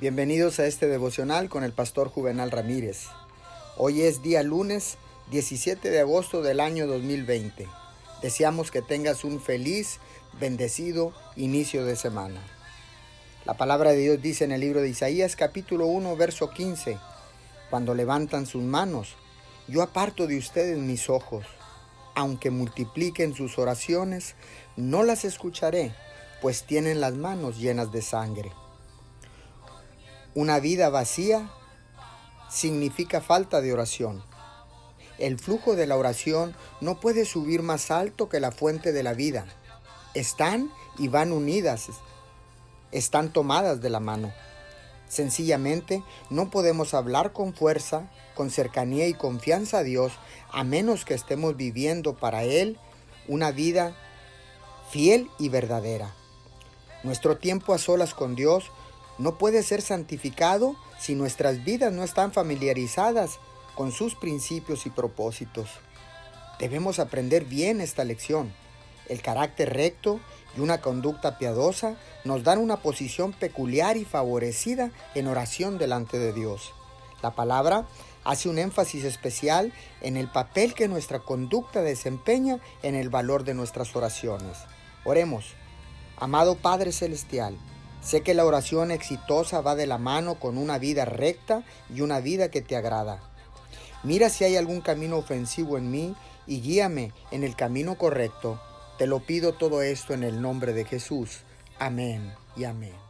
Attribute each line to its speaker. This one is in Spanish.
Speaker 1: Bienvenidos a este devocional con el pastor Juvenal Ramírez. Hoy es día lunes 17 de agosto del año 2020. Deseamos que tengas un feliz, bendecido inicio de semana. La palabra de Dios dice en el libro de Isaías capítulo 1 verso 15, Cuando levantan sus manos, yo aparto de ustedes mis ojos. Aunque multipliquen sus oraciones, no las escucharé, pues tienen las manos llenas de sangre. Una vida vacía significa falta de oración. El flujo de la oración no puede subir más alto que la fuente de la vida. Están y van unidas, están tomadas de la mano. Sencillamente no podemos hablar con fuerza, con cercanía y confianza a Dios a menos que estemos viviendo para Él una vida fiel y verdadera. Nuestro tiempo a solas con Dios no puede ser santificado si nuestras vidas no están familiarizadas con sus principios y propósitos. Debemos aprender bien esta lección. El carácter recto y una conducta piadosa nos dan una posición peculiar y favorecida en oración delante de Dios. La palabra hace un énfasis especial en el papel que nuestra conducta desempeña en el valor de nuestras oraciones. Oremos. Amado Padre Celestial, Sé que la oración exitosa va de la mano con una vida recta y una vida que te agrada. Mira si hay algún camino ofensivo en mí y guíame en el camino correcto. Te lo pido todo esto en el nombre de Jesús. Amén y amén.